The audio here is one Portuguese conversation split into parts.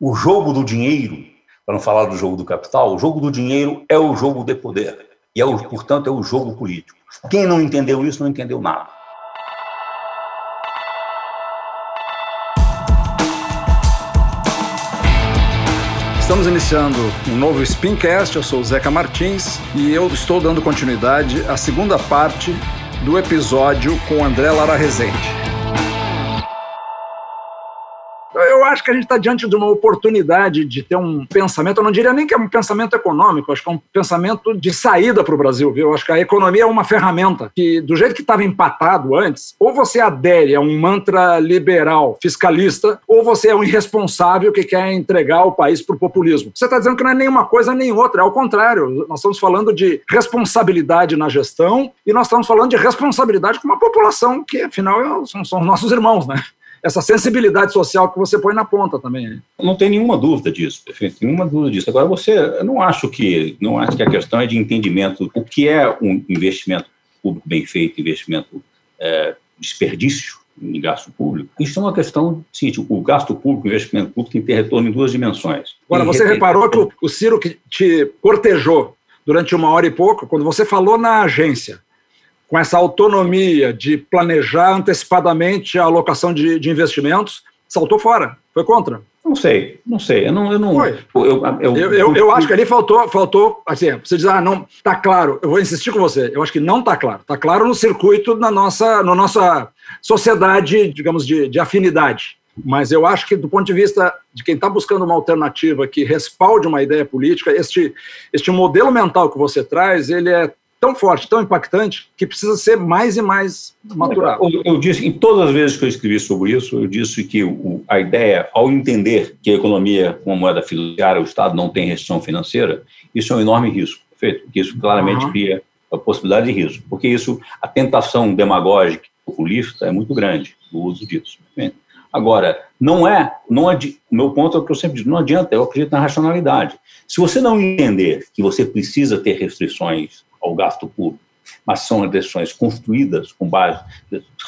O jogo do dinheiro, para não falar do jogo do capital, o jogo do dinheiro é o jogo de poder. E, é o, portanto, é o jogo político. Quem não entendeu isso não entendeu nada. Estamos iniciando um novo Spincast. Eu sou o Zeca Martins e eu estou dando continuidade à segunda parte do episódio com André Lara Rezende. Acho que a gente está diante de uma oportunidade de ter um pensamento, eu não diria nem que é um pensamento econômico, acho que é um pensamento de saída para o Brasil, viu? Acho que a economia é uma ferramenta que, do jeito que estava empatado antes, ou você adere a um mantra liberal fiscalista, ou você é um irresponsável que quer entregar o país para o populismo. Você está dizendo que não é nenhuma coisa nem outra, é o contrário. Nós estamos falando de responsabilidade na gestão e nós estamos falando de responsabilidade com uma população que, afinal, são, são nossos irmãos, né? Essa sensibilidade social que você põe na ponta também. Né? Não tem nenhuma dúvida disso, perfeito, nenhuma dúvida disso. Agora, você, eu não acho que, não acho que a questão é de entendimento o que é um investimento público bem feito, investimento é, desperdício em gasto público. Isso é uma questão, sim, o gasto público, o investimento público tem que ter retorno em duas dimensões. Agora, você reparou que o Ciro que te cortejou durante uma hora e pouco, quando você falou na agência, com essa autonomia de planejar antecipadamente a alocação de, de investimentos, saltou fora, foi contra. Não sei, não sei. Eu não. Eu, não, eu, eu, eu, eu, eu acho que ali faltou, faltou. Assim, você diz, ah, não, tá claro. Eu vou insistir com você. Eu acho que não tá claro. Tá claro no circuito na nossa, na nossa sociedade, digamos, de, de afinidade. Mas eu acho que, do ponto de vista de quem está buscando uma alternativa que respalde uma ideia política, este, este modelo mental que você traz, ele é tão forte, tão impactante, que precisa ser mais e mais maturado. Eu, eu, disse, em todas as vezes que eu escrevi sobre isso, eu disse que o, a ideia, ao entender que a economia, com a moeda fiduciária, o Estado não tem restrição financeira, isso é um enorme risco, perfeito? Porque isso claramente uhum. cria a possibilidade de risco, porque isso, a tentação demagógica, populista, é muito grande, o uso disso. Perfeito? Agora, não é, não adi, o meu ponto é o que eu sempre digo, não adianta, eu acredito na racionalidade. Se você não entender que você precisa ter restrições ao gasto público, mas são restrições construídas com base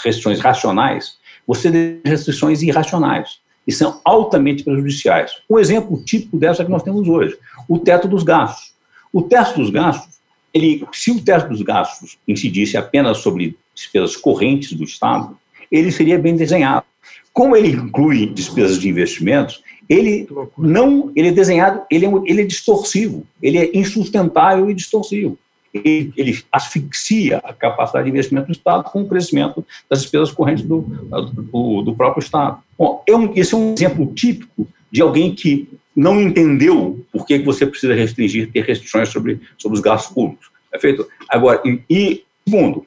restrições racionais, você tem restrições irracionais e são altamente prejudiciais. Um exemplo típico dessa que nós temos hoje, o teto dos gastos. O teto dos gastos, ele, se o teto dos gastos incidisse apenas sobre despesas correntes do Estado, ele seria bem desenhado. Como ele inclui despesas de investimentos, ele não, ele é desenhado, ele é, ele é distorsivo, ele é insustentável e distorsivo ele, ele, asfixia a capacidade de investimento do Estado com o crescimento das despesas correntes do, do, do próprio Estado. Bom, é um, esse é um exemplo típico de alguém que não entendeu por que você precisa restringir, ter restrições sobre, sobre os gastos públicos. É feito? Agora, e, e segundo,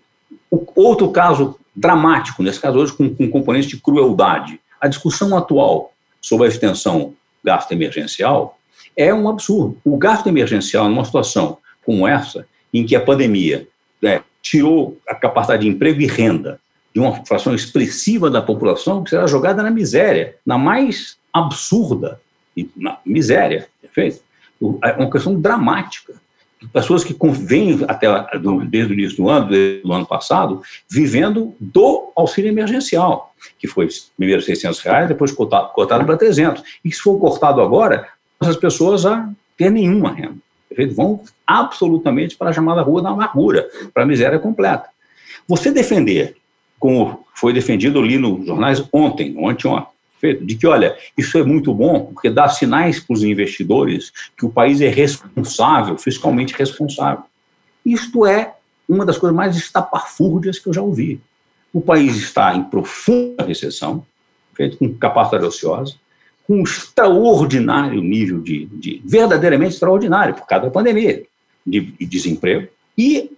o, outro caso dramático, nesse caso hoje com, com componentes de crueldade, a discussão atual sobre a extensão gasto emergencial é um absurdo. O gasto emergencial, numa situação como essa, em que a pandemia né, tirou a capacidade de emprego e renda de uma fração expressiva da população que será jogada na miséria, na mais absurda na miséria, perfeito? É uma questão dramática. Pessoas que vêm até desde o início do ano, do ano passado, vivendo do auxílio emergencial, que foi primeiro 600 reais, depois cortado, cortado para 300. E se for cortado agora, essas pessoas a ter nenhuma renda vão absolutamente para a chamada rua da amargura, para a miséria completa. Você defender, como foi defendido ali nos jornais ontem, ontem, ontem, de que, olha, isso é muito bom, porque dá sinais para os investidores que o país é responsável, fiscalmente responsável. Isto é uma das coisas mais estapafúrdias que eu já ouvi. O país está em profunda recessão, feito com capacidade ociosa, um extraordinário nível de, de verdadeiramente extraordinário, por causa da pandemia, de, de desemprego. E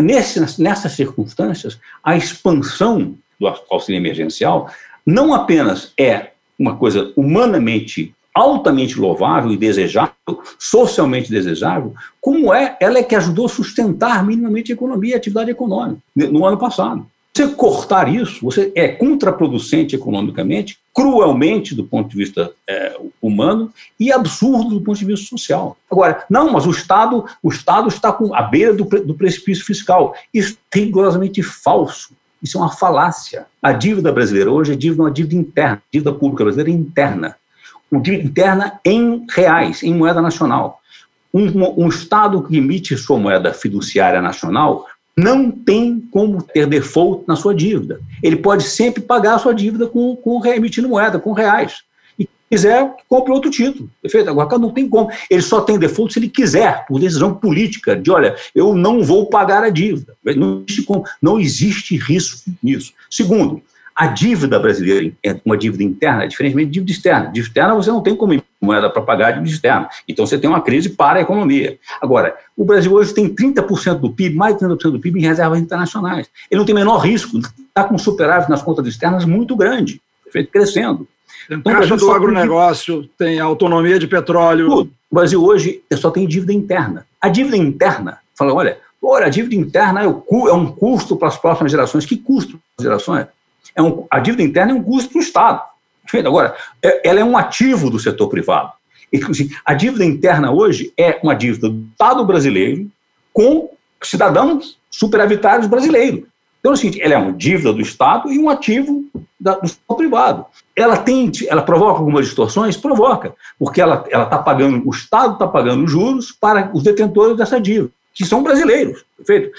nesse, nessas circunstâncias, a expansão do auxílio emergencial não apenas é uma coisa humanamente altamente louvável e desejável, socialmente desejável, como é ela é que ajudou a sustentar minimamente a economia a atividade econômica no ano passado. Você cortar isso, você é contraproducente economicamente, cruelmente do ponto de vista é, humano e absurdo do ponto de vista social. Agora, não, mas o Estado, o Estado está com a beira do, do precipício fiscal. Isso é rigorosamente falso. Isso é uma falácia. A dívida brasileira hoje é dívida, uma dívida interna, a dívida pública brasileira é interna. uma dívida interna em reais, em moeda nacional. Um, um Estado que emite sua moeda fiduciária nacional não tem como ter default na sua dívida. Ele pode sempre pagar a sua dívida com, com moeda, com reais. E se quiser, compre outro título. Perfeito? Agora, não tem como. Ele só tem default se ele quiser, por decisão política, de olha, eu não vou pagar a dívida. Não existe, não existe risco nisso. Segundo, a dívida brasileira é uma dívida interna, diferentemente de dívida externa. Dívida externa você não tem como moeda para pagar a dívida externa. Então você tem uma crise para a economia. Agora, o Brasil hoje tem 30% do PIB, mais de 30% do PIB em reservas internacionais. Ele não tem menor risco, está com superávit nas contas externas muito grande, feito crescendo. Tem então, caixa do agronegócio, tem autonomia de petróleo. Tudo. O Brasil hoje só tem dívida interna. A dívida interna, fala, olha, olha, a dívida interna é, é um custo para as próximas gerações. Que custo para as gerações? É um, a dívida interna é um custo para o Estado. Agora, é, ela é um ativo do setor privado. Assim, a dívida interna hoje é uma dívida do Estado brasileiro com cidadãos superavitários brasileiros. Então, é o seguinte, ela é uma dívida do Estado e um ativo da, do setor privado. Ela tem, ela provoca algumas distorções? Provoca, porque ela está pagando, o Estado está pagando juros para os detentores dessa dívida, que são brasileiros, perfeito?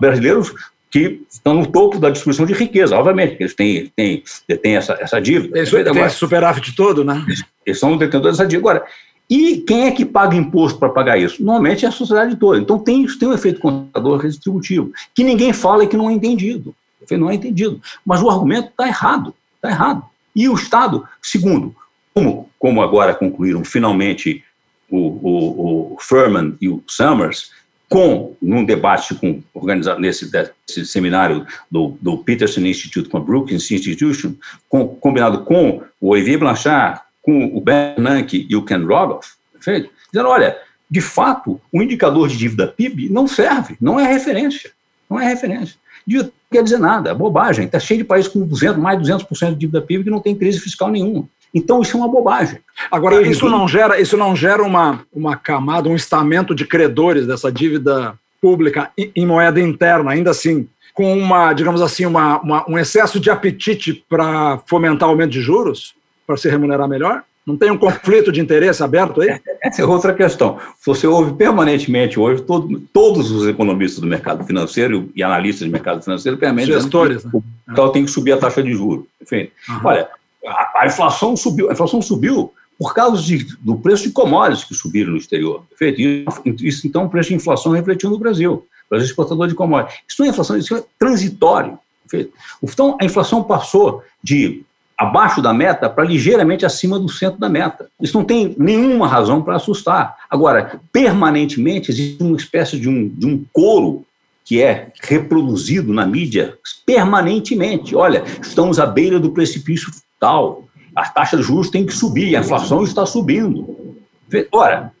Brasileiros que estão no topo da distribuição de riqueza, obviamente, eles têm, têm, têm essa, essa dívida. Tem, tem esse superávit todo, né? Eles são detentoras dessa dívida. Agora, e quem é que paga imposto para pagar isso? Normalmente é a sociedade toda. Então tem, tem um efeito contador redistributivo, que ninguém fala e que não é entendido. Não é entendido. Mas o argumento está errado. Está errado. E o Estado, segundo, como, como agora concluíram finalmente o, o, o Furman e o Summers, com, num debate com, organizado nesse, nesse seminário do, do, Peterson Institute com a Brookings Institution, com, combinado com o Olivier Blanchard, com o Bernanke e o Ken Rogoff, perfeito? Dizendo, olha, de fato, o indicador de dívida PIB não serve, não é referência, não é referência. Dívida não quer dizer nada, é bobagem. Está cheio de países com 200, mais de 200% de dívida PIB que não tem crise fiscal nenhuma. Então isso é uma bobagem. Agora, isso não gera, isso não gera uma, uma camada, um estamento de credores dessa dívida pública em moeda interna, ainda assim, com uma, digamos assim, uma, uma um excesso de apetite para fomentar aumento de juros, para se remunerar melhor? Não tem um conflito de interesse aberto aí? Essa é outra questão. Você ouve permanentemente hoje todo, todos os economistas do mercado financeiro e analistas de mercado financeiro permanentemente gestores, né? o capital tem que subir a taxa de juros. Enfim, uhum. olha, a, a, inflação subiu, a inflação subiu por causa de, do preço de commodities que subiram no exterior. Perfeito? Isso, então, o preço de inflação refletiu no Brasil. O Brasil é exportador de commodities. Isso não é inflação, isso é transitório. Perfeito? Então, a inflação passou de abaixo da meta para ligeiramente acima do centro da meta. Isso não tem nenhuma razão para assustar. Agora, permanentemente existe uma espécie de um, de um coro que é reproduzido na mídia permanentemente. Olha, estamos à beira do precipício tal. A taxa de juros tem que subir, a inflação está subindo. Ora,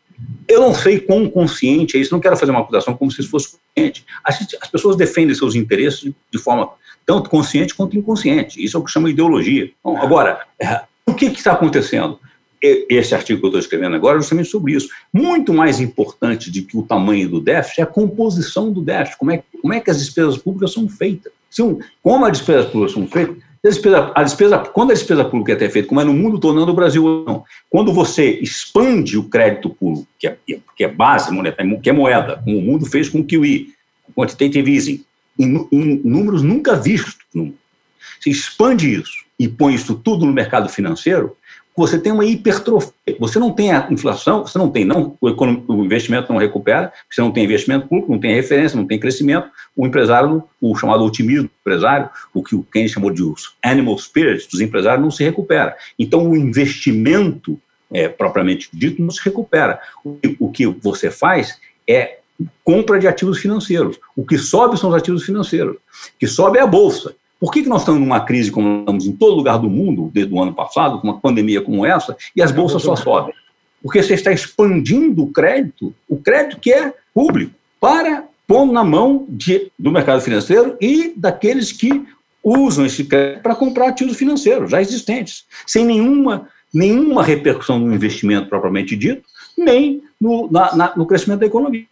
eu não sei quão consciente é isso, não quero fazer uma acusação como se isso fosse consciente. As, as pessoas defendem seus interesses de forma tanto consciente quanto inconsciente. Isso é o que chama de ideologia. Bom, agora, é, o que está acontecendo? Esse artigo que eu estou escrevendo agora é justamente sobre isso. Muito mais importante do que o tamanho do déficit é a composição do déficit. Como é, como é que as despesas públicas são feitas? Se um, como as despesas públicas são feitas, a despesa, a despesa, quando a despesa pública é feita, como é no mundo todo, não no Brasil, não. Quando você expande o crédito público, que é, que é base monetária, que é moeda, como o mundo fez com o QE, quantitative easing, em, em números nunca vistos. Você expande isso e põe isso tudo no mercado financeiro, você tem uma hipertrofia. Você não tem a inflação, você não tem, não, o, o, investimento não recupera, você não tem investimento público, não tem referência, não tem crescimento. O empresário, o chamado otimismo do empresário, o que o Keynes chamou de animal spirits dos empresários, não se recupera. Então, o investimento, é, propriamente dito, não se recupera. O, o que você faz é compra de ativos financeiros. O que sobe são os ativos financeiros. O que sobe é a bolsa. Por que, que nós estamos numa crise como estamos em todo lugar do mundo, desde o ano passado, com uma pandemia como essa, e as bolsas só sobem? Porque você está expandindo o crédito, o crédito que é público, para pôr na mão de, do mercado financeiro e daqueles que usam esse crédito para comprar ativos financeiros já existentes, sem nenhuma, nenhuma repercussão no investimento propriamente dito, nem no, na, na, no crescimento da economia.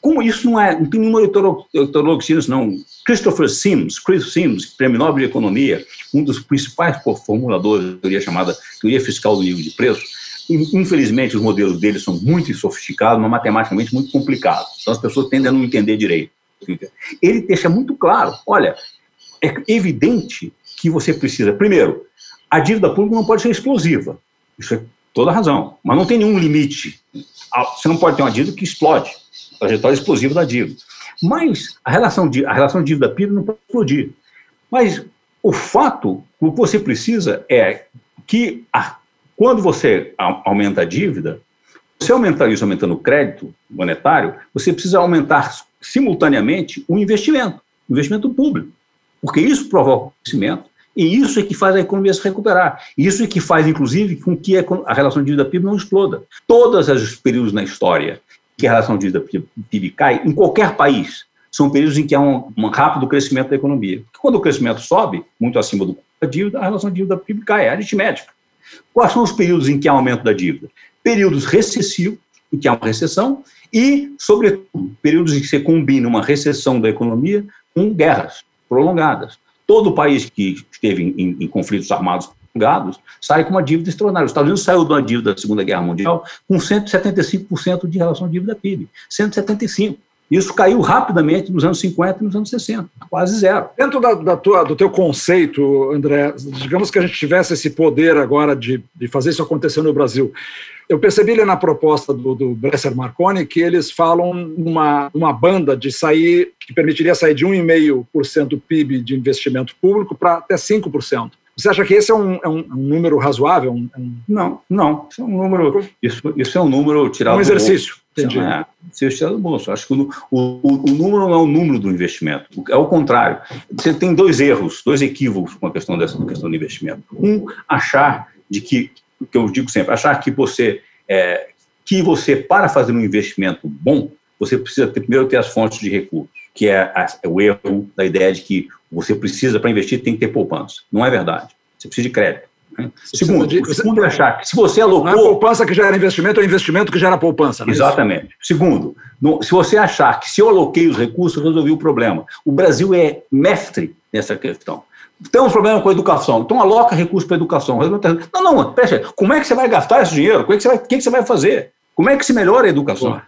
Como isso não é, não tem nenhuma heterologia, não. Christopher Sims, Chris Sims, prêmio Nobel de Economia, um dos principais formuladores da teoria chamada teoria fiscal do nível de preço, Infelizmente, os modelos deles são muito sofisticados, mas matematicamente muito complicados. Então, as pessoas tendem a não entender direito. Ele deixa muito claro: olha, é evidente que você precisa. Primeiro, a dívida pública não pode ser explosiva. Isso é toda razão. Mas não tem nenhum limite. Ah, você não pode ter uma dívida que explode a trajetória explosiva da dívida. Mas a relação, de, a relação dívida-PIB não pode explodir. Mas o fato, o que você precisa é que a, quando você aumenta a dívida, você aumentar isso aumentando o crédito monetário, você precisa aumentar simultaneamente o investimento, o investimento público, porque isso provoca crescimento e isso é que faz a economia se recuperar. Isso é que faz, inclusive, com que a relação dívida-PIB não exploda. Todos os períodos na história que a relação dívida-PIB cai, em qualquer país, são períodos em que há um, um rápido crescimento da economia. Quando o crescimento sobe, muito acima do da dívida, a relação dívida-PIB cai, é aritmética. Quais são os períodos em que há aumento da dívida? Períodos recessivos, em que há uma recessão, e, sobretudo, períodos em que você combina uma recessão da economia com guerras prolongadas. Todo país que esteve em, em, em conflitos armados prolongados sai com uma dívida extraordinária. Os Estados Unidos saiu da dívida da Segunda Guerra Mundial com 175% de relação dívida PIB. 175%. Isso caiu rapidamente nos anos 50 e nos anos 60, quase zero. Dentro da, da tua, do teu conceito, André, digamos que a gente tivesse esse poder agora de, de fazer isso acontecer no Brasil. Eu percebi ali na proposta do, do Bresser Marconi que eles falam uma, uma banda de sair, que permitiria sair de 1,5% do PIB de investimento público para até 5%. Você acha que esse é um, é um, um número razoável? Um. Não, não. Isso é um número. Isso, isso é um número tirado. Um exercício. Entendi. É, se tirado do bolso. Acho que o, o, o, número não é o número do investimento. É o contrário. Você tem dois erros, dois equívocos com a questão dessa questão do investimento. Um, achar de que, que eu digo sempre, achar que você, é, que você para fazer um investimento bom, você precisa ter, primeiro ter as fontes de recursos, que é, a, é o erro da ideia de que você precisa, para investir, tem que ter poupança. Não é verdade. Você precisa de crédito. Né? Segundo, de, segundo é achar que se você alocou... Não é poupança que gera investimento, é investimento que gera poupança. É Exatamente. Isso? Segundo, no, se você achar que se eu aloquei os recursos, resolvi o problema. O Brasil é mestre nessa questão. Temos problema com a educação, então aloca recursos para a educação. Não, não, pera, como é que você vai gastar esse dinheiro? O que, é que, você vai, que, é que você vai fazer? Como é que se melhora a educação?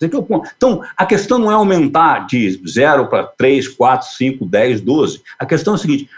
Então, a questão não é aumentar de 0 para 3, 4, 5, 10, 12. A questão é a seguinte: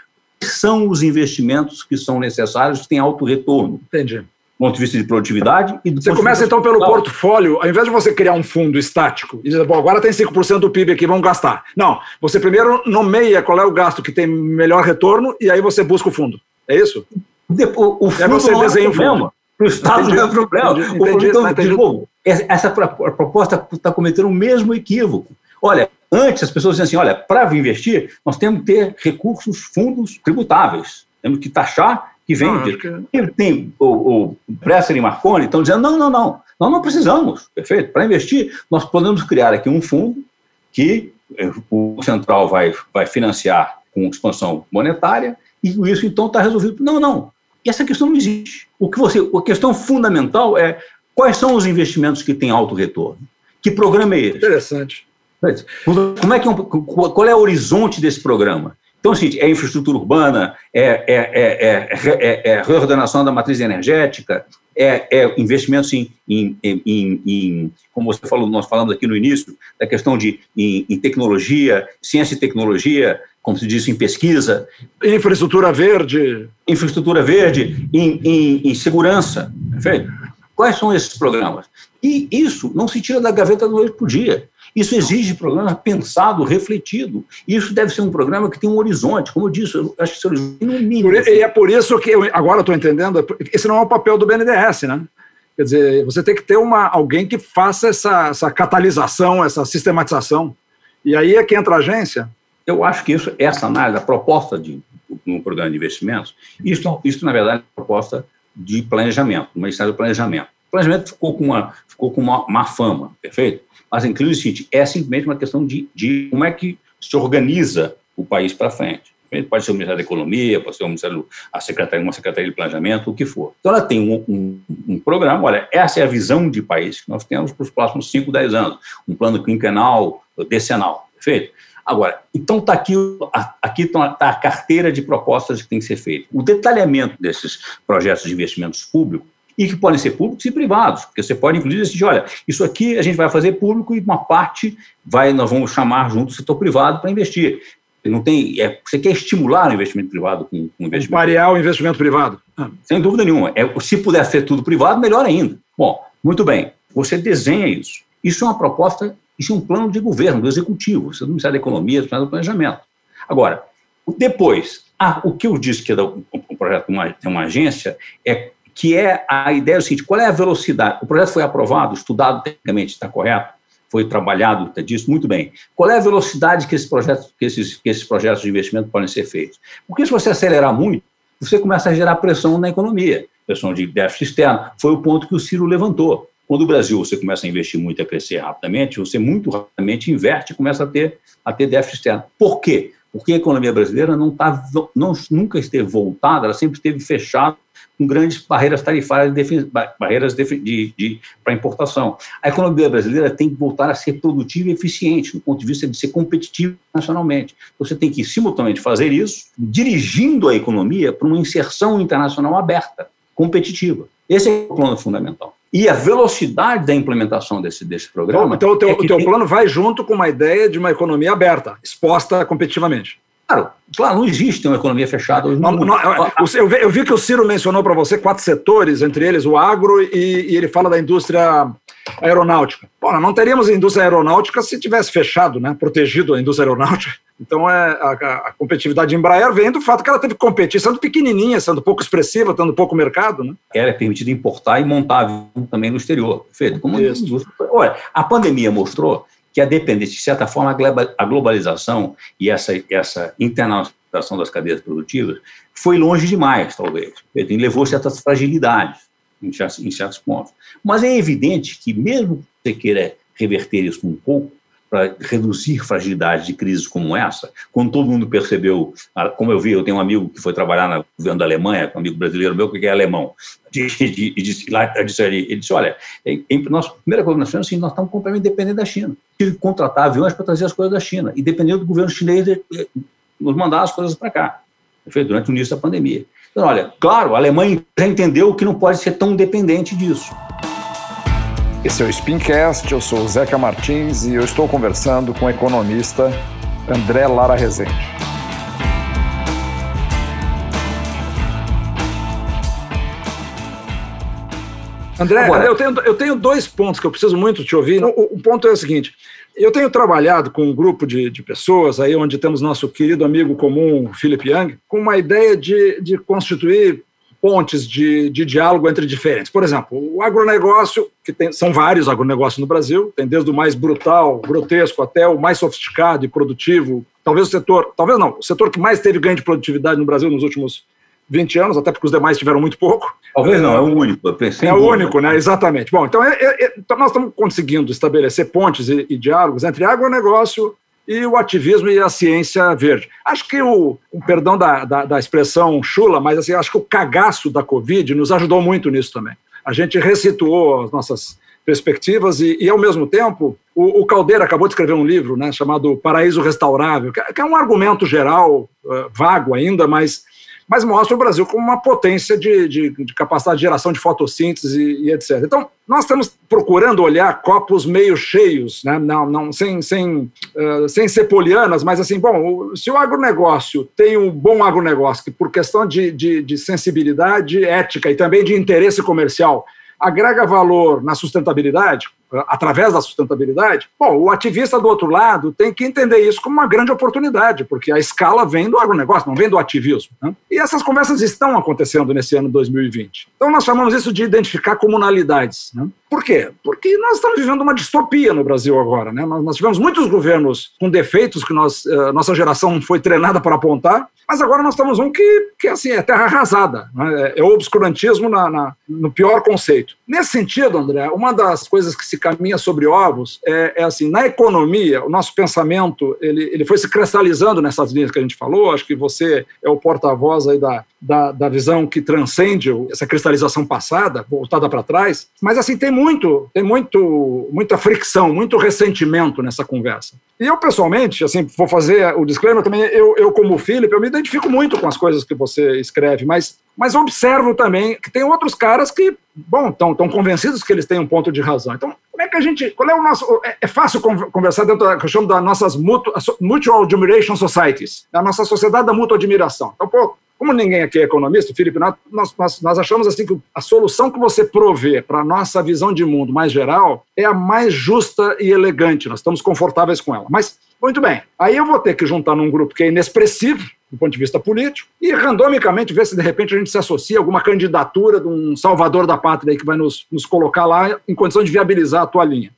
são os investimentos que são necessários que têm alto retorno? Entendi. Do ponto de vista de produtividade e do Você começa então pelo portfólio, ao invés de você criar um fundo estático e dizer, bom, agora tem 5% do PIB aqui, vamos gastar. Não, você primeiro nomeia qual é o gasto que tem melhor retorno e aí você busca o fundo. É isso? Depois, o fundo você desenha o fundo. Para o Estado entendi, não é problema. Entendi, entendi, então, entendi. De novo, essa proposta está cometendo o mesmo equívoco. Olha, antes as pessoas diziam assim: olha, para investir, nós temos que ter recursos, fundos tributáveis, temos que taxar que vende. que... Tem o, o Presser e Marconi estão dizendo: não, não, não, nós não precisamos, perfeito. Para investir, nós podemos criar aqui um fundo que eh, o central vai, vai financiar com expansão monetária e isso então está resolvido. Não, não. E essa questão não existe. O que você, a questão fundamental é quais são os investimentos que têm alto retorno. Que programa é esse? Interessante. Como é que é um, qual é o horizonte desse programa? Então, assim, é infraestrutura urbana, é, é, é, é, reordenação da matriz energética, é, investimentos em, em, em, em, como você falou, nós falamos aqui no início, da questão de em, tecnologia, ciência e tecnologia, como se diz, em pesquisa. Infraestrutura verde. Infraestrutura verde, em, segurança. Perfeito? Quais são esses programas? E isso não se tira da gaveta do noite para o dia. Isso exige programa pensado, refletido. Isso deve ser um programa que tem um horizonte. Como eu disse, eu acho que esse horizonte no mínimo. E é por isso que, eu, agora estou entendendo, esse não é o papel do BNDES, né? Quer dizer, você tem que ter uma, alguém que faça essa, essa catalisação, essa sistematização. E aí é que entra a agência. Eu acho que isso, essa análise, a proposta de um programa de investimentos, isso, isso na verdade, é uma proposta de planejamento, uma estratégia de planejamento. Planejamento ficou com uma, ficou com uma má fama, perfeito? Mas, inclusive, o seguinte, é simplesmente uma questão de, de como é que se organiza o país para frente. Pode ser o Ministério da Economia, pode ser o Ministério, a Secretaria, uma Secretaria de Planejamento, o que for. Então, ela tem um, um, um programa, olha, essa é a visão de país que nós temos para os próximos 5, 10 anos, um plano quinquenal, decenal, perfeito? Agora, então está aqui, aqui está a carteira de propostas que tem que ser feita. O detalhamento desses projetos de investimentos públicos e que podem ser públicos e privados, porque você pode, inclusive, decidir, olha, isso aqui a gente vai fazer público e uma parte vai, nós vamos chamar junto o setor privado para investir. Não tem, é, você quer estimular o investimento privado com, com investimento Variar o investimento privado. Ah. Sem dúvida nenhuma. É, se puder ser tudo privado, melhor ainda. Bom, muito bem. Você desenha isso. Isso é uma proposta, isso é um plano de governo, do executivo, você não precisa da economia, do planejamento. Agora, depois, ah, o que eu disse que é um projeto de uma, uma agência é que é a ideia do seguinte: qual é a velocidade? O projeto foi aprovado, estudado tecnicamente, está correto? Foi trabalhado, está disso muito bem. Qual é a velocidade que esses projetos, que esses, que esses projetos de investimento podem ser feitos? Porque se você acelerar muito, você começa a gerar pressão na economia, pressão de déficit externo. Foi o ponto que o Ciro levantou. Quando o Brasil você começa a investir muito e a crescer rapidamente, você muito rapidamente inverte e começa a ter, a ter déficit externo. Por quê? Porque a economia brasileira não tá, não, nunca esteve voltada, ela sempre esteve fechada com grandes barreiras tarifárias, barreiras de, de, de para importação. A economia brasileira tem que voltar a ser produtiva e eficiente, do ponto de vista de ser competitiva nacionalmente. Você tem que, simultaneamente, fazer isso, dirigindo a economia para uma inserção internacional aberta, competitiva. Esse é o plano fundamental. E a velocidade da implementação desse, desse programa. Então, o teu, é o teu tem... plano vai junto com uma ideia de uma economia aberta, exposta competitivamente. Claro, claro, não existe uma economia fechada. Não, não, eu, vi, eu, vi, que o Ciro mencionou para você quatro setores, entre eles o agro, e, e ele fala da indústria aeronáutica. Bom, não teríamos indústria aeronáutica se tivesse fechado, né, protegido a indústria aeronáutica. Então, é, a, a, competitividade de Embraer vem do fato que ela teve que competir, sendo pequenininha, sendo pouco expressiva, tendo pouco mercado. Né? Ela é permitida importar e montar também no exterior. Perfeito? Como Olha, a pandemia mostrou que a dependência, de certa forma, a globalização e essa, essa internacionalização das cadeias produtivas foi longe demais, talvez. Levou certas fragilidades em certos, em certos pontos. Mas é evidente que, mesmo que você queira reverter isso um pouco, para reduzir fragilidades de crises como essa, quando todo mundo percebeu, ah, como eu vi, eu tenho um amigo que foi trabalhar no governo da Alemanha, um amigo brasileiro meu que é alemão, e disse, lá, disse, ele disse, olha, em, nossa primeira coisa que nós fizemos, assim, nós estamos completamente dependentes da China. Tive que contratar aviões para trazer as coisas da China, e dependendo do governo chinês nos mandar as coisas para cá, durante o início da pandemia. Então, olha, claro, a Alemanha já entendeu que não pode ser tão dependente disso. Esse é o Spincast, eu sou o Zeca Martins e eu estou conversando com o economista André Lara Rezende. André, eu tenho, eu tenho dois pontos que eu preciso muito te ouvir. O, o ponto é o seguinte: eu tenho trabalhado com um grupo de, de, pessoas, aí onde temos nosso querido amigo comum, Philip Young, com uma ideia de, de constituir pontes de, de diálogo entre diferentes. Por exemplo, o agronegócio, que tem, são vários agronegócios no Brasil, tem desde o mais brutal, grotesco, até o mais sofisticado e produtivo. Talvez o setor, talvez não, o setor que mais teve ganho de produtividade no Brasil nos últimos 20 anos, até porque os demais tiveram muito pouco. Talvez não, é o único. Eu pensei é o único, né? Exatamente. Bom, então, é, é, é, então nós estamos conseguindo estabelecer pontes e, e diálogos entre agronegócio, e o ativismo e a ciência verde. Acho que o, o perdão da, da, da, expressão chula, mas assim, acho que o cagaço da Covid nos ajudou muito nisso também. A gente resituou as nossas perspectivas e, e ao mesmo tempo, o, o, Caldeira acabou de escrever um livro né, chamado Paraíso Restaurável, que, que é um argumento geral, uh, vago ainda, mas mas mostra o Brasil como uma potência de, de, de capacidade de geração de fotossíntese e, e, etc. Então, nós estamos procurando olhar copos meio cheios, né? não, não, sem, sem, uh, sem ser polianas, mas assim, bom, se o agronegócio tem um bom agronegócio, que por questão de, de, de sensibilidade ética e também de interesse comercial, agrega valor na sustentabilidade, através da sustentabilidade, bom, o ativista do outro lado tem que entender isso como uma grande oportunidade, porque a escala vem do agronegócio, não vem do ativismo. Né? E essas conversas estão acontecendo nesse ano 2020. Então nós chamamos isso de identificar comunalidades. Né? Por quê? Porque nós estamos vivendo uma distopia no Brasil agora. Né? Nós, tivemos muitos governos com defeitos que nós, uh, nossa geração foi treinada para apontar, mas agora nós estamos um que, que assim, é terra arrasada. Né? É o obscurantismo na, na, no pior conceito. Nesse sentido, André, uma das coisas que se caminha sobre ovos é, é assim, na economia, o nosso pensamento ele, ele foi se cristalizando nessas linhas que a gente falou, acho que você é o porta-voz aí da, da, da visão que transcende essa cristalização passada, voltada para trás, mas assim tem muito, tem muito, muita fricção, muito ressentimento nessa conversa. E eu pessoalmente, assim, vou fazer o disclaimer também, eu, eu como Felipe, eu me identifico muito com as coisas que você escreve, mas, mas observo também que tem outros caras que, bom, estão convencidos que eles têm um ponto de razão. Então, como é que a gente, qual é o nosso, é, é fácil conversar dentro da, que eu chamo das nossas Mutual Admiration Societies, da nossa sociedade da mútua admiração. Então, pô, como ninguém aqui é economista, Felipe, nós, nós, nós achamos assim que a solução que você provê para a nossa visão de mundo mais geral é a mais justa e elegante. Nós estamos confortáveis com ela. Mas, muito bem, aí eu vou ter que juntar num grupo que é inexpressivo do ponto de vista político e randomicamente ver se de repente a gente se associa a alguma candidatura de um salvador da pátria que vai nos, nos colocar lá em condição de viabilizar a tua linha.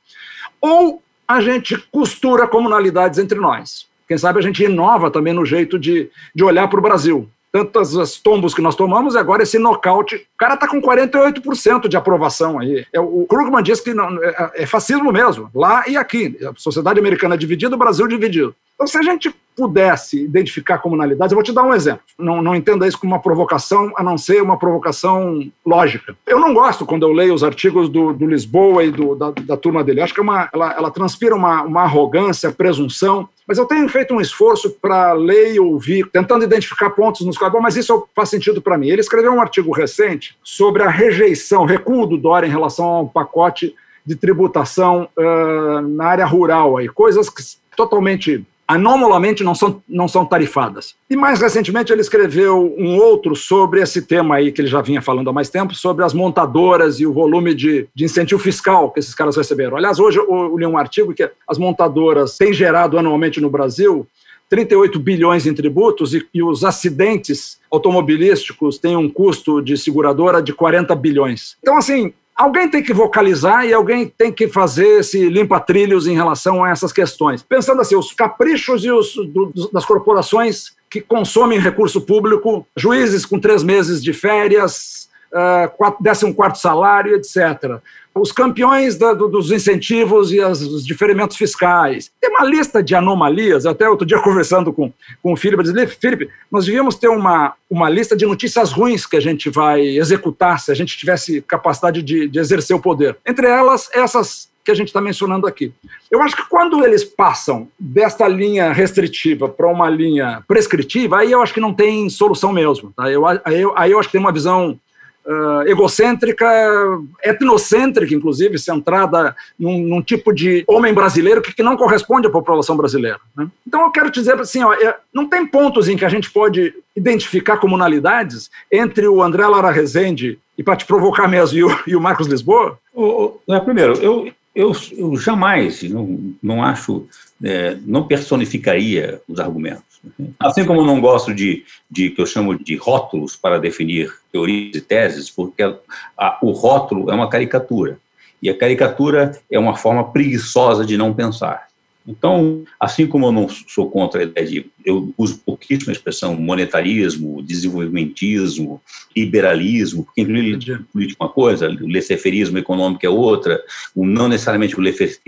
Ou a gente costura comunalidades entre nós. Quem sabe a gente inova também no jeito de, de olhar para o Brasil tantas as tombos que nós tomamos, e agora esse nocaute. O cara está com 48% de aprovação aí. É, o Krugman diz que não, é, é, fascismo mesmo, lá e aqui. A sociedade americana é dividida, o Brasil dividido. Então, se a gente pudesse identificar comunalidades, eu vou te dar um exemplo. Não, não entenda isso como uma provocação, a não ser uma provocação lógica. Eu não gosto quando eu leio os artigos do, do Lisboa e do, da, da, turma dele. Acho que é uma, ela, ela transpira uma, uma arrogância, presunção. Mas eu tenho feito um esforço para ler e ouvir, tentando identificar pontos nos quais, bom, mas isso faz sentido para mim. Ele escreveu um artigo recente sobre a rejeição, recuo do Dória em relação ao pacote de tributação uh, na área rural, aí, coisas que totalmente anomalamente não são, não são tarifadas. E mais recentemente ele escreveu um outro sobre esse tema aí que ele já vinha falando há mais tempo, sobre as montadoras e o volume de, de incentivo fiscal que esses caras receberam. Aliás, hoje eu, li um artigo que as montadoras têm gerado anualmente no Brasil 38 bilhões em tributos e, e, os acidentes automobilísticos têm um custo de seguradora de 40 bilhões. Então, assim, Alguém tem que vocalizar e alguém tem que fazer esse limpa-trilhos em relação a essas questões. Pensando assim, os caprichos e os do, das corporações que consomem recurso público, juízes com três meses de férias, uh, décimo quarto salário, etc. Os campeões da, do, dos incentivos e as, os diferimentos fiscais. Tem uma lista de anomalias, até outro dia conversando com, com o Felipe, eu disse, Felipe, nós devíamos ter uma, uma lista de notícias ruins que a gente vai executar se a gente tivesse capacidade de, de exercer o poder. Entre elas, essas que a gente está mencionando aqui. Eu acho que quando eles passam desta linha restritiva para uma linha prescritiva, aí eu acho que não tem solução mesmo. Tá? Eu, aí, eu, aí eu acho que tem uma visão uh, egocêntrica, etnocêntrica, inclusive, centrada num, num, tipo de homem brasileiro que, que não corresponde à população brasileira. Né? Então, eu quero dizer assim: ó, é, não tem pontos em que a gente pode identificar comunalidades entre o André Lara Rezende, e para te provocar mesmo, e o, e o Marcos Lisboa? O, o, primeiro, eu, eu, eu jamais, não, não acho, é, não personificaria os argumentos. Assim como eu não gosto de, de que eu chamo de rótulos para definir teorias e teses, porque a, a, o rótulo é uma caricatura. E a caricatura é uma forma preguiçosa de não pensar. Então, assim como eu não sou contra a ideia de, eu uso pouquíssimo a expressão monetarismo, desenvolvimentismo, liberalismo, porque político é uma coisa, o laissez econômico é outra, o não necessariamente o laissez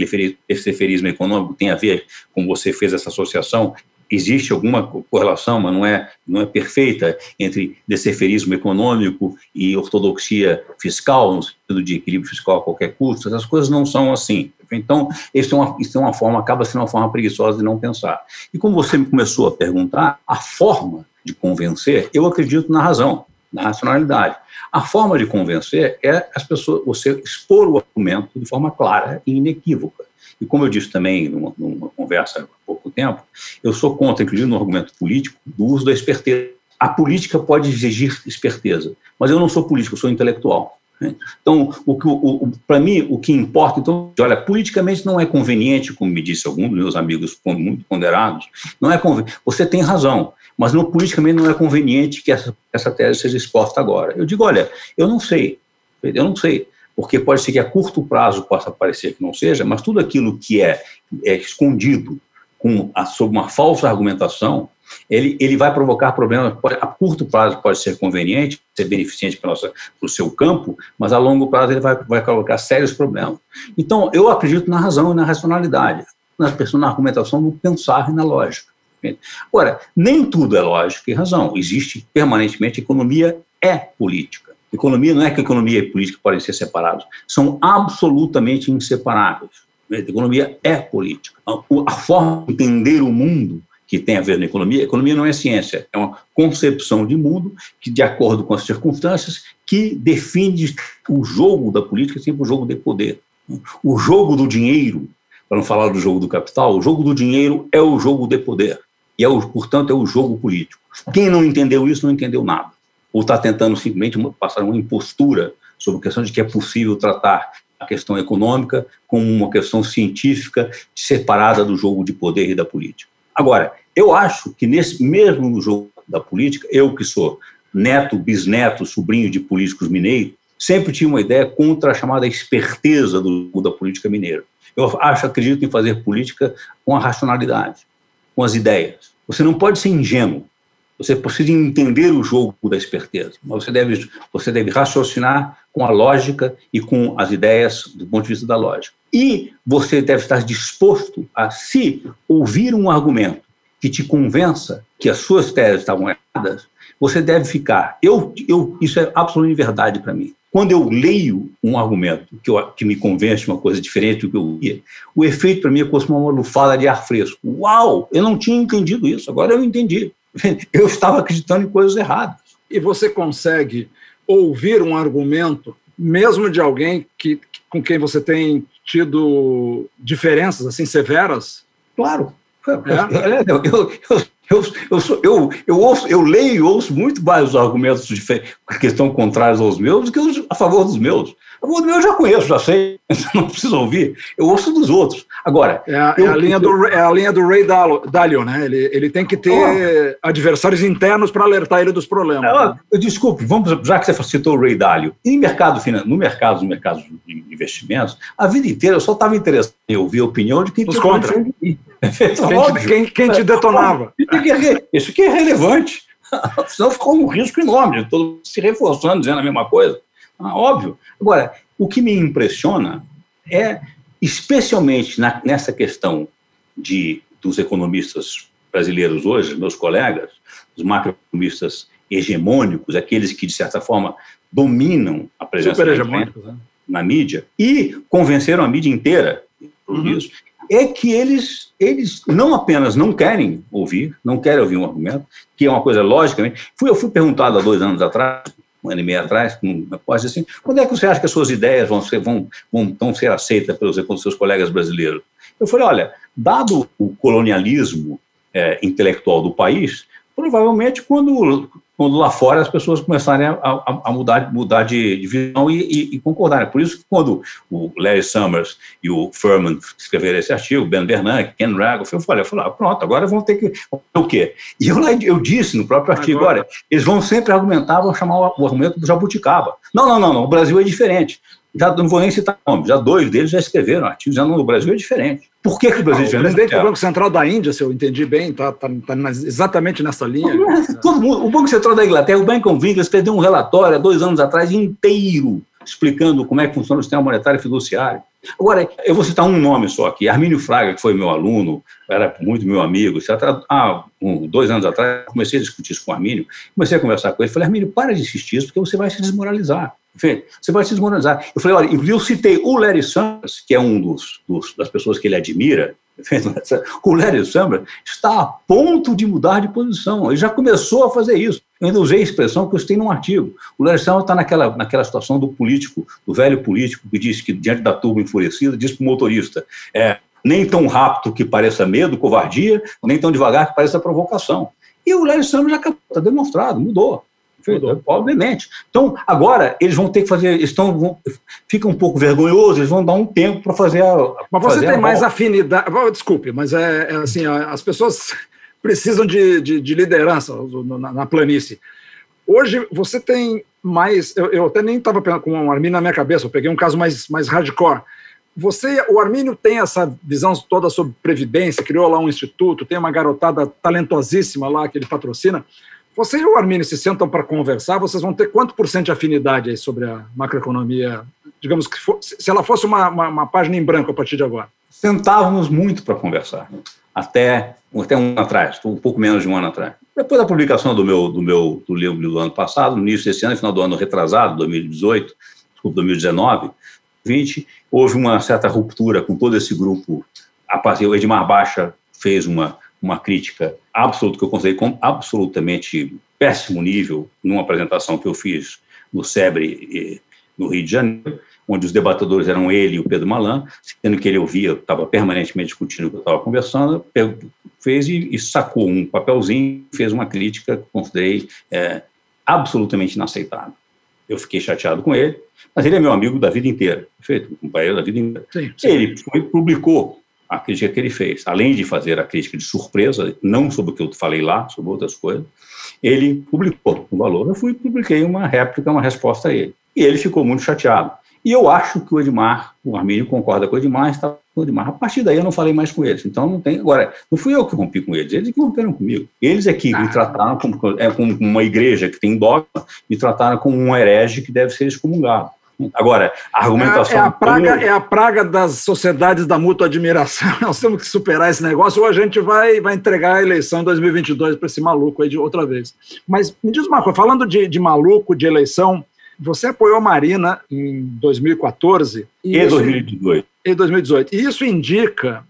econômico tem a ver com você fez essa associação, existe alguma correlação, mas não é, não é perfeita, entre decerferismo econômico e ortodoxia fiscal, no sentido de equilíbrio fiscal a qualquer custo, essas coisas não são assim. Então, isso é, uma, isso é uma forma, acaba sendo uma forma preguiçosa de não pensar. E como você me começou a perguntar, a forma de convencer, eu acredito na razão, na racionalidade. A forma de convencer é as pessoas, você expor o argumento de forma clara e inequívoca. E como eu disse também numa, numa conversa há pouco tempo, eu sou contra, inclusive no argumento político, do uso da esperteza. A política pode exigir esperteza, mas eu não sou político, eu sou intelectual. Né? Então, o que, para mim, o que importa, então, olha, politicamente não é conveniente, como me disse algum dos meus amigos muito ponderados, não é você tem razão, mas no, politicamente não é conveniente que essa, essa tese seja exposta agora. Eu digo, olha, eu não sei, eu não sei porque pode ser que a curto prazo possa parecer que não seja, mas tudo aquilo que é, é escondido com a, sob uma falsa argumentação, ele, ele vai provocar problemas. Pode, a curto prazo pode ser conveniente, ser beneficente para, para o seu campo, mas a longo prazo ele vai, vai colocar sérios problemas. Então, eu acredito na razão e na racionalidade, na, na argumentação do pensar e na lógica. Agora, nem tudo é lógica e razão. Existe permanentemente economia é política. Economia não é que economia e política podem ser separados, são absolutamente inseparáveis. Economia é política. A forma de entender o mundo que tem a ver na economia, economia não é ciência, é uma concepção de mundo que, de acordo com as circunstâncias, que define o jogo da política, sempre o jogo de poder. O jogo do dinheiro, para não falar do jogo do capital, o jogo do dinheiro é o jogo de poder. E, é o, portanto, é o jogo político. Quem não entendeu isso não entendeu nada. Ou está tentando simplesmente passar uma impostura sobre a questão de que é possível tratar a questão econômica como uma questão científica separada do jogo de poder e da política. Agora, eu acho que nesse mesmo jogo da política, eu que sou neto, bisneto, sobrinho de políticos mineiros, sempre tinha uma ideia contra a chamada esperteza do, da política mineira. Eu acho, acredito em fazer política com a racionalidade, com as ideias. Você não pode ser ingênuo. Você precisa entender o jogo da esperteza. Mas você deve, você deve raciocinar com a lógica e com as ideias do ponto de vista da lógica. E você deve estar disposto a, se ouvir um argumento que te convença que as suas teses estavam erradas, você deve ficar. Eu, eu, isso é absolutamente verdade para mim. Quando eu leio um argumento que, eu, que me convence de uma coisa diferente do que eu via, o efeito para mim é como uma lufada de ar fresco. Uau! Eu não tinha entendido isso, agora eu entendi. Eu estava acreditando em coisas erradas. E você consegue ouvir um argumento, mesmo de alguém que, com quem você tem tido diferenças assim severas? Claro. É? Eu, eu, eu, eu, sou, eu, eu, ouço, eu leio e ouço muito vários argumentos que estão contrários aos meus do que a favor dos meus. O meu eu já conheço, já sei, não preciso ouvir. Eu ouço dos outros. Agora. É a, é a linha, do, é a linha do Ray Dalio, né? Ele, ele tem que ter oh. adversários internos para alertar ele dos problemas. né? Desculpe, vamos, já que você citou o Ray Dalio, em mercado, no mercado, no mercado de investimentos, a vida inteira eu só estava interessado em ouvir a opinião de quem Os contra. Quem, quem, quem te detonava. Isso aqui é relevante. Senão ficou um risco enorme, todo se reforçando, dizendo a mesma coisa. Ah, óbvio. Agora, o que me impressiona é, especialmente na, nessa questão de, dos economistas brasileiros hoje, meus colegas, os macroeconomistas hegemônicos, aqueles que, de certa forma, dominam a presença da né? na mídia e convenceram a mídia inteira por uhum. isso, é que eles, eles não apenas não querem ouvir, não querem ouvir um argumento, que é uma coisa logicamente. Fui, eu fui perguntado há dois anos atrás um ano e meio atrás, coisa assim, quando é que você acha que as suas ideias vão ser, vão, vão, vão ser aceitas pelos, pelos seus colegas brasileiros? Eu falei, olha, dado o colonialismo é, intelectual do país, provavelmente quando quando lá fora as pessoas começarem a, a, a mudar, mudar de, de visão e, e, e, concordarem. Por isso que quando o Larry Summers e o Furman escreveram esse artigo, Ben Bernanke, Ken Rago, eu falei, eu falei ah, pronto, agora vão ter que... O quê? E eu, eu disse no próprio artigo, agora. olha, eles vão sempre argumentar, vão chamar o, o argumento do jabuticaba. Não, não, não, não, o Brasil é diferente já não vou nem citar nome, já dois deles já escreveram artigos, já no Brasil é diferente. Por que, que o Brasil é diferente? O presidente do Banco Central da Índia, se eu entendi bem, está tá, tá exatamente nessa linha. Todo mundo, o Banco Central da Inglaterra, o Bank of England, escreveu um relatório há dois anos atrás inteiro explicando como é que funciona o sistema monetário e fiduciário. Agora, eu vou citar um nome só aqui, Armínio Fraga, que foi meu aluno, era muito meu amigo, há um, dois anos atrás, comecei a discutir isso com o Armínio, comecei a conversar com ele, falei, Armínio, para de insistir isso, porque você vai se desmoralizar. Você vai se desmoralizar. Eu falei, olha, eu citei o Larry Summers, que é um dos, dos das pessoas que ele admira, o Larry Summers está a ponto de mudar de posição. Ele já começou a fazer isso. Eu ainda usei a expressão que eu citei num artigo. O Larry Summers está naquela, naquela situação do político, do velho político, que diz que, diante da turma enfurecida, diz para o motorista: é, nem tão rápido que pareça medo, covardia, nem tão devagar que pareça provocação. E o Larry Summers já está demonstrado, mudou. Mudou. Obviamente. Então, agora, eles vão ter que fazer. Estão, vão, fica um pouco vergonhoso, eles vão dar um tempo para fazer a. Mas você tem mais afinidade. Desculpe, mas é, é, assim: as pessoas precisam de, de, de liderança na, na, planície. Hoje, você tem mais. Eu, eu até nem estava com o Arminio na minha cabeça, eu peguei um caso mais, mais hardcore. Você, o Armínio tem essa visão toda sobre previdência, criou lá um instituto, tem uma garotada talentosíssima lá que ele patrocina. Você e o Armínio se sentam para conversar, vocês vão ter quanto por cento de afinidade aí sobre a macroeconomia? Digamos que for, se ela fosse uma, uma, uma, página em branco a partir de agora. Sentávamos muito para conversar. até, até um ano atrás, um pouco menos de um ano atrás. Depois da publicação do meu, do meu do livro do ano passado, no início desse ano, final do ano retrasado, 2018, desculpa, 2019, 20, houve uma certa ruptura com todo esse grupo. O Edmar Baixa fez uma, uma crítica absoluta, que eu considerei como absolutamente péssimo nível, numa apresentação que eu fiz no SEBRE, no Rio de Janeiro, onde os debatedores eram ele e o Pedro Malan, sendo que ele ouvia, estava permanentemente discutindo o que eu estava conversando, fez e, e, sacou um papelzinho, fez uma crítica que considerei é, absolutamente inaceitável. Eu fiquei chateado com ele, mas ele é meu amigo da vida inteira, perfeito? Companheiro da vida inteira. Sim, sim. Ele publicou a crítica que ele fez, além de fazer a crítica de surpresa, não sobre o que eu falei lá, sobre outras coisas, ele publicou o valor. Eu fui publiquei uma réplica, uma resposta a ele. E ele ficou muito chateado. E eu acho que o Edmar, o Armínio concorda com o Edmar, está com o Edmar. A partir daí eu não falei mais com eles. Então não tem. Agora, não fui eu que rompi com eles, eles que romperam comigo. Eles é que ah. me trataram como, é, como uma igreja que tem dogma, me trataram como um herege que deve ser excomungado. Agora, a argumentação. É, é, a praga, é a praga das sociedades da mútua admiração. Nós temos que superar esse negócio ou a gente vai, vai entregar a eleição em 2022 para esse maluco aí de outra vez. Mas me diz uma coisa, falando de, de maluco, de eleição, você apoiou a Marina em 2014 e, e 2018. Em 2018. E isso indica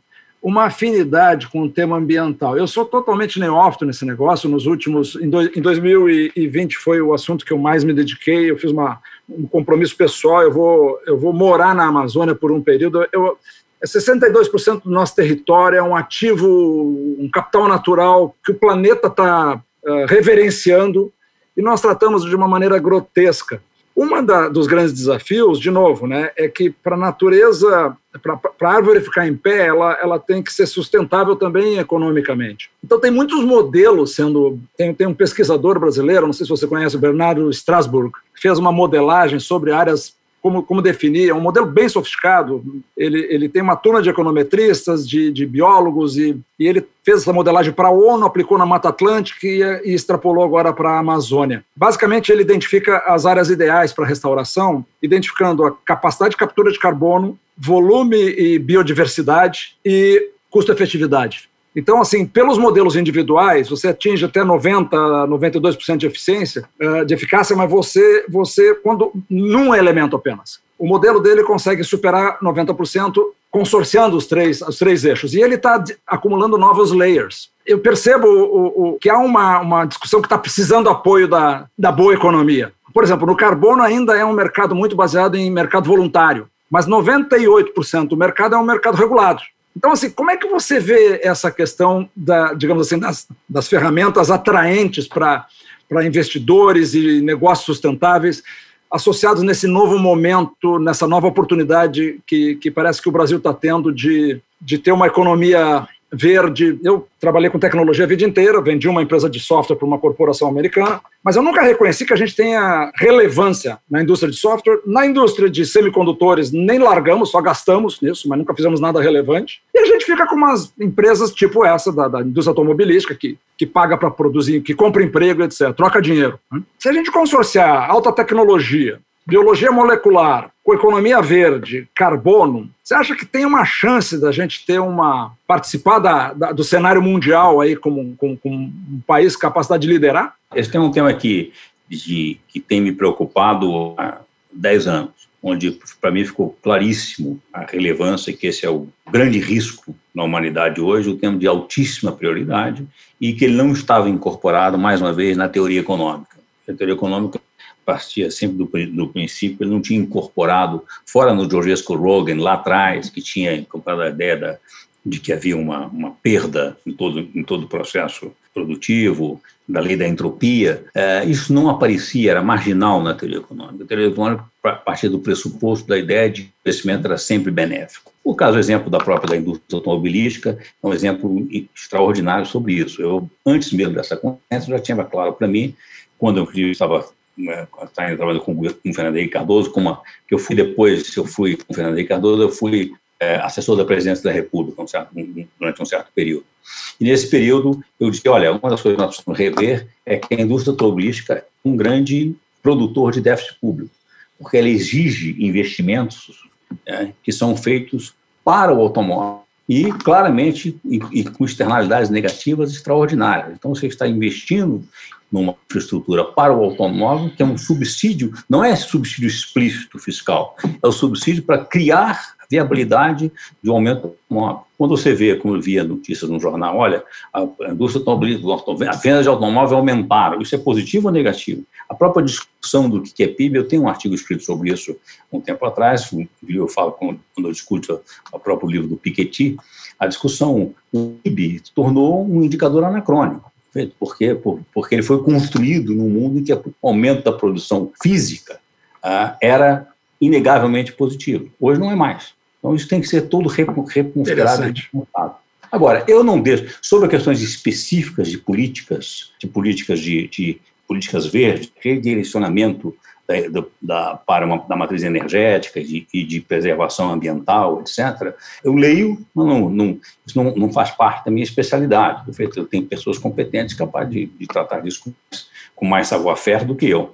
uma afinidade com o tema ambiental. Eu sou totalmente neófito nesse negócio. Nos últimos, em, do, em 2020 foi o assunto que eu mais me dediquei. Eu fiz uma, um compromisso pessoal. Eu vou, eu vou morar na Amazônia por um período. Eu, 62% do nosso território é um ativo, um capital natural que o planeta está uh, reverenciando e nós tratamos de uma maneira grotesca. Uma dos grandes desafios, de novo, né, é que para a natureza, para a árvore ficar em pé, ela, ela tem que ser sustentável também economicamente. Então, tem muitos modelos sendo. Tem, tem um pesquisador brasileiro, não sei se você conhece, o Bernardo Strasburg, que fez uma modelagem sobre áreas como, como definir, é um modelo bem sofisticado. Ele, ele tem uma turma de econometristas, de, de biólogos, e, e ele fez essa modelagem para a ONU, aplicou na Mata Atlântica e, e extrapolou agora para a Amazônia. Basicamente, ele identifica as áreas ideais para restauração, identificando a capacidade de captura de carbono, volume e biodiversidade e custo-efetividade. Então, assim, pelos modelos individuais, você atinge até 90%, 92% de eficiência, eh, de eficácia, mas você, você, quando num elemento apenas. O modelo dele consegue superar 90% consorciando os três, os três eixos. E ele está acumulando novos layers. Eu percebo o, o, que há uma, uma discussão que está precisando apoio da, da boa economia. Por exemplo, no carbono ainda é um mercado muito baseado em mercado voluntário, mas 98% do mercado é um mercado regulado. Então, assim, como é que você vê essa questão, da, digamos assim, das, das ferramentas atraentes para investidores e negócios sustentáveis associados nesse novo momento, nessa nova oportunidade que, que parece que o Brasil está tendo de, de ter uma economia verde. Eu trabalhei com tecnologia a vida inteira, vendi uma empresa de software para uma corporação americana, mas eu nunca reconheci que a gente tenha relevância na indústria de software. Na indústria de semicondutores, nem largamos, só gastamos nisso, mas nunca fizemos nada relevante. E a gente fica com umas empresas tipo essa, da, da indústria automobilística, que, que paga para produzir, que compra emprego, etc., troca dinheiro. Né? Se a gente consorciar alta tecnologia, biologia molecular, com economia verde, carbono, você acha que tem uma chance da gente ter uma participar da, da, do cenário mundial aí como, como, como, um país capacidade de liderar? Esse tem um tema aqui de, que tem me preocupado há 10 anos, onde para mim ficou claríssimo a relevância que esse é o grande risco na humanidade hoje, o tema de altíssima prioridade e que ele não estava incorporado mais uma vez na teoria econômica. A teoria econômica partia sempre do, do princípio, ele não tinha incorporado, fora no Georgescu Rogan, lá atrás, que tinha incorporado a ideia da, de que havia uma, uma perda em todo, em todo o processo produtivo, da lei da entropia, é, isso não aparecia, era marginal na teoria econômica. A teoria econômica partia do pressuposto da ideia de que o crescimento era sempre benéfico. O caso, o exemplo da própria da indústria automobilística, é um exemplo extraordinário sobre isso. Eu, antes mesmo dessa conferência, já tinha claro para mim, quando eu estava né, trabalhando com, com o Fernando Henrique Cardoso, como a, que eu fui depois, eu fui com o Fernando Henrique Cardoso, eu fui é, assessor da presidência da República um certo, um, durante um certo período. E nesse período eu disse, olha, uma das coisas que nós precisamos rever é que a indústria automobilística é um grande produtor de déficit público, porque ela exige investimentos é, que são feitos para o automóvel, e claramente e, e com externalidades negativas extraordinárias. Então, você está investindo numa infraestrutura para o automóvel, que é um subsídio, não é subsídio explícito fiscal, é o subsídio para criar viabilidade de um aumento. Quando você vê, como eu via notícias no jornal, olha, a indústria automobilística, a venda de automóvel aumentaram, isso é positivo ou negativo? A própria discussão do que é PIB, eu tenho um artigo escrito sobre isso um tempo atrás, eu falo quando eu discuto o próprio livro do Piketty, a discussão, o PIB tornou um indicador anacrônico. Por quê? Porque ele foi construído num mundo em que o aumento da produção física ah, era inegavelmente positivo. Hoje não é mais. Então isso tem que ser todo reconsiderado. Agora, eu não deixo, sobre questões específicas de políticas, de políticas de, de políticas verdes, redirecionamento da, da, para uma, da matriz energética e de, de, preservação ambiental, etc., eu leio, mas não, não, isso não, não, faz parte da minha especialidade. Eu tenho pessoas competentes capazes de, de tratar disso com, com mais savoir-faire do que eu.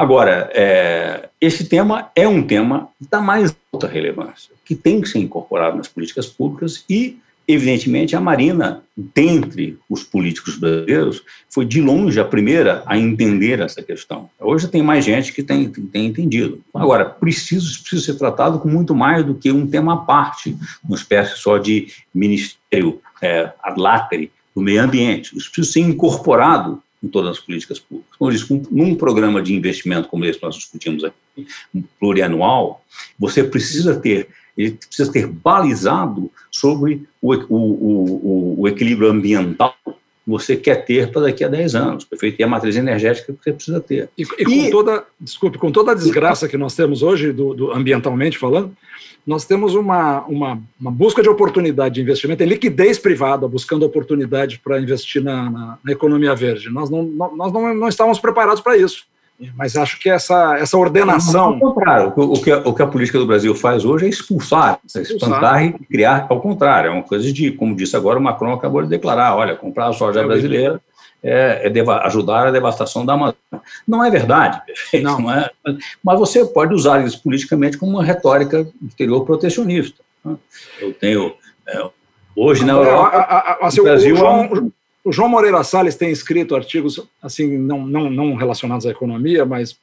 Agora, é, esse tema é um tema da mais alta relevância, que tem que ser incorporado nas políticas públicas e Evidentemente, a Marina, dentre os políticos brasileiros, foi de longe a primeira a entender essa questão. Hoje tem mais gente que tem, tem entendido. Agora, precisa, ser tratado com muito mais do que um tema à parte, uma espécie só de ministério é, ad do meio ambiente. Isso precisa ser incorporado em todas as políticas públicas. Como eu disse, num programa de investimento como esse que nós discutimos aqui, plurianual, você precisa ter ele precisa ter balizado sobre o, o, o, o equilíbrio ambiental você quer ter para daqui a 10 anos, perfeito? E a matriz energética que você precisa ter. E, e com e, toda, desculpe, com toda a desgraça que nós temos hoje, do, do ambientalmente falando, nós temos uma, uma, uma, busca de oportunidade de investimento, em liquidez privada, buscando oportunidade para investir na, na, na, economia verde. Nós não, nós não, não estávamos preparados para isso. Mas acho que essa, essa ordenação. Ao contrário, o que, o que a política do Brasil faz hoje é expulsar, é espantar e criar ao contrário. É uma coisa de, como disse agora, o Macron acabou de declarar: olha, comprar a soja brasileira é, é ajudar a devastação da Amazônia. Não é verdade, perfeito? Não. não é, mas você pode usar isso politicamente como uma retórica exterior protecionista. Né? Eu tenho. É, hoje na Europa. Assim, o Brasil o João, é um, o João Moreira Salles tem escrito artigos assim não, não, não relacionados à economia, mas,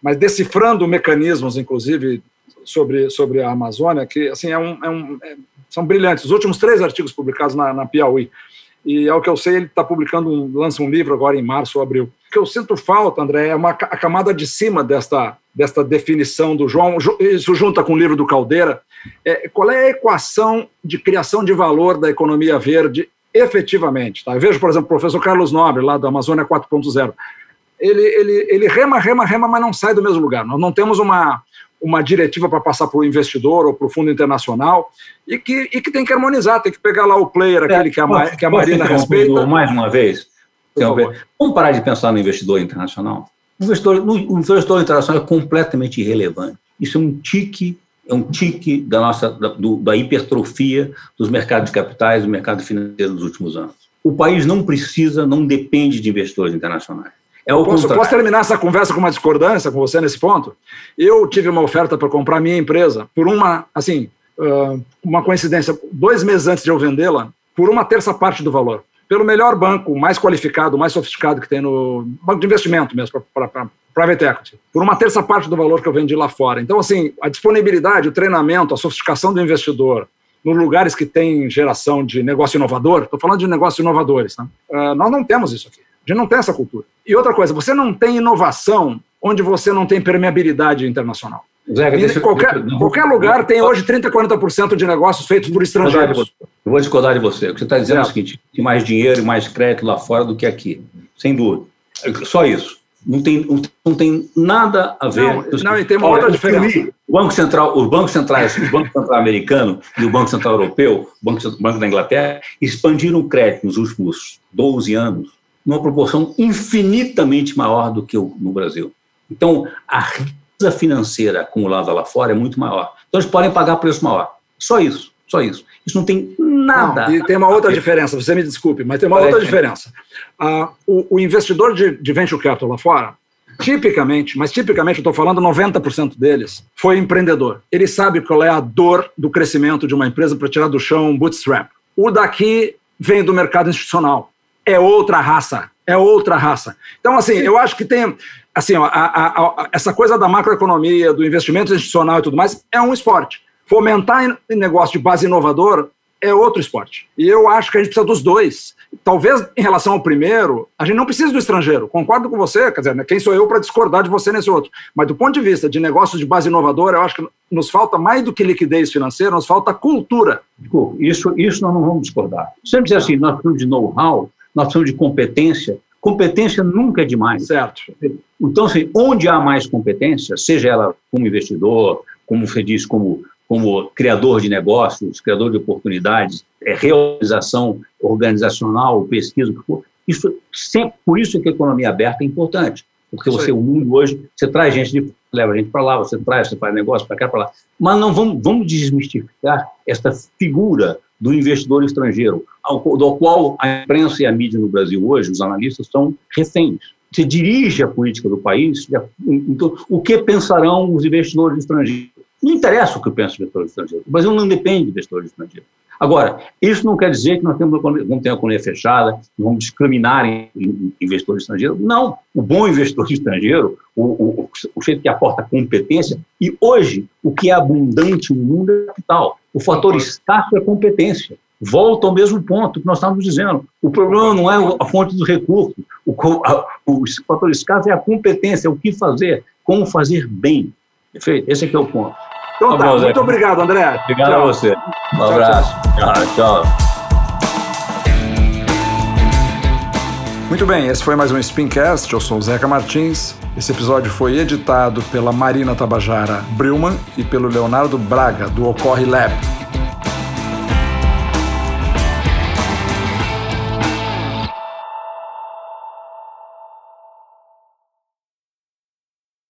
mas decifrando mecanismos, inclusive, sobre, sobre a Amazônia, que assim, é um, é um, é, são brilhantes. Os últimos três artigos publicados na, na Piauí. E, ao que eu sei, ele está publicando, um, lança um livro agora em março ou abril. O que eu sinto falta, André, é uma, a camada de cima desta, desta definição do João, isso junta com o livro do Caldeira, é, qual é a equação de criação de valor da economia verde efetivamente. Tá? Eu vejo, por exemplo, o professor Carlos Nobre, lá da Amazônia 4.0. Ele, ele, ele rema, rema, rema, mas não sai do mesmo lugar. Nós não temos uma, uma diretiva para passar para o investidor ou para o fundo internacional e que, e que tem que harmonizar, tem que pegar lá o player, aquele é, que, a, que a Marina respeita. Mais uma vez, vamos parar de pensar no investidor internacional. O investidor, o investidor internacional é completamente irrelevante. Isso é um tique é um tique da nossa da, do, da hipertrofia dos mercados de capitais, do mercado financeiro dos últimos anos. O país não precisa, não depende de investidores internacionais. É o posso, posso terminar essa conversa com uma discordância com você nesse ponto? Eu tive uma oferta para comprar minha empresa por uma, assim, uh, uma coincidência, dois meses antes de eu vendê-la, por uma terça parte do valor. Pelo melhor banco, mais qualificado, mais sofisticado que tem no banco de investimento mesmo, para private equity, por uma terça parte do valor que eu vendi lá fora. Então, assim, a disponibilidade, o treinamento, a sofisticação do investidor nos lugares que tem geração de negócio inovador, estou falando de negócios inovadores, né? uh, nós não temos isso aqui. A gente não tem essa cultura. E outra coisa, você não tem inovação onde você não tem permeabilidade internacional. Zé, deixa, qualquer, deixa, qualquer lugar tem hoje 30%, 40% de negócios feitos por estrangeiros. Eu vou discordar de você. O que você está dizendo é. é o seguinte: tem mais dinheiro e mais crédito lá fora do que aqui. Sem dúvida. Só isso não tem, não tem nada a ver. Não, não e tem uma Olha, outra diferença. O Banco Central, os bancos centrais, o Banco Central americano e o Banco Central europeu, o Banco, Banco da Inglaterra, expandiram o crédito nos últimos 12 anos numa proporção infinitamente maior do que o, no Brasil. Então, a financeira acumulada lá fora é muito maior. Então, eles podem pagar preço maior. Só isso, só isso. Isso não tem nada. Não, e tem uma outra diferença, você me desculpe, mas tem uma outra diferença. Ah, o, o, investidor de, de venture capital lá fora, tipicamente, mas tipicamente eu estou falando 90% deles, foi empreendedor. Ele sabe qual é a dor do crescimento de uma empresa para tirar do chão um bootstrap. O daqui vem do mercado institucional. É outra raça. É outra raça. Então, assim, eu acho que tem. Assim, ó, a, a, a, essa coisa da macroeconomia, do investimento institucional e tudo mais, é um esporte. Fomentar negócio de base inovador é outro esporte. E eu acho que a gente precisa dos dois. Talvez em relação ao primeiro, a gente não precisa do estrangeiro. Concordo com você, quer dizer, né, quem sou eu para discordar de você nesse outro? Mas do ponto de vista de negócios de base inovadora, eu acho que nos falta mais do que liquidez financeira, nos falta cultura. Isso, isso nós não vamos discordar. Sempre dizer assim, nós precisamos de know-how, nós precisamos de competência. Competência nunca é demais. Certo. Então, assim, onde há mais competência, seja ela como investidor, como você diz, como como criador de negócios, criador de oportunidades, é, realização organizacional, pesquisa, isso sempre, por isso que a economia aberta é importante, porque você, o mundo hoje, você traz gente de leva gente para lá, você traz, você faz negócio para cá, para lá. Mas não vamos, vamos desmistificar esta figura do investidor estrangeiro, ao, do qual a imprensa e a mídia no Brasil hoje, os analistas, são reféns. Você dirige a política do país, então, o que pensarão os investidores estrangeiros? Não interessa o que pensa o investidor estrangeiro. O Brasil não depende do investidor estrangeiro. Agora, isso não quer dizer que nós temos uma, vamos ter uma economia fechada, vamos discriminar em, em investidor estrangeiro. Não. O bom investidor estrangeiro, o, o, o jeito que aporta competência, e hoje o que é abundante no mundo é capital. O fator escasso é competência. Volta ao mesmo ponto que nós estávamos dizendo. O problema não é a fonte dos recursos. O, a, o fator escasso é a competência, é o que fazer, como fazer bem. Perfeito? Esse aqui é o ponto. Então tá, tá bom, muito obrigado, André. Obrigado tchau. a você. Um abraço. tchau. tchau. Muito bem, esse foi mais um Spincast. Eu sou o Zeca Martins. Esse episódio foi editado pela Marina Tabajara Brilman e pelo Leonardo Braga, do Ocorre Lab.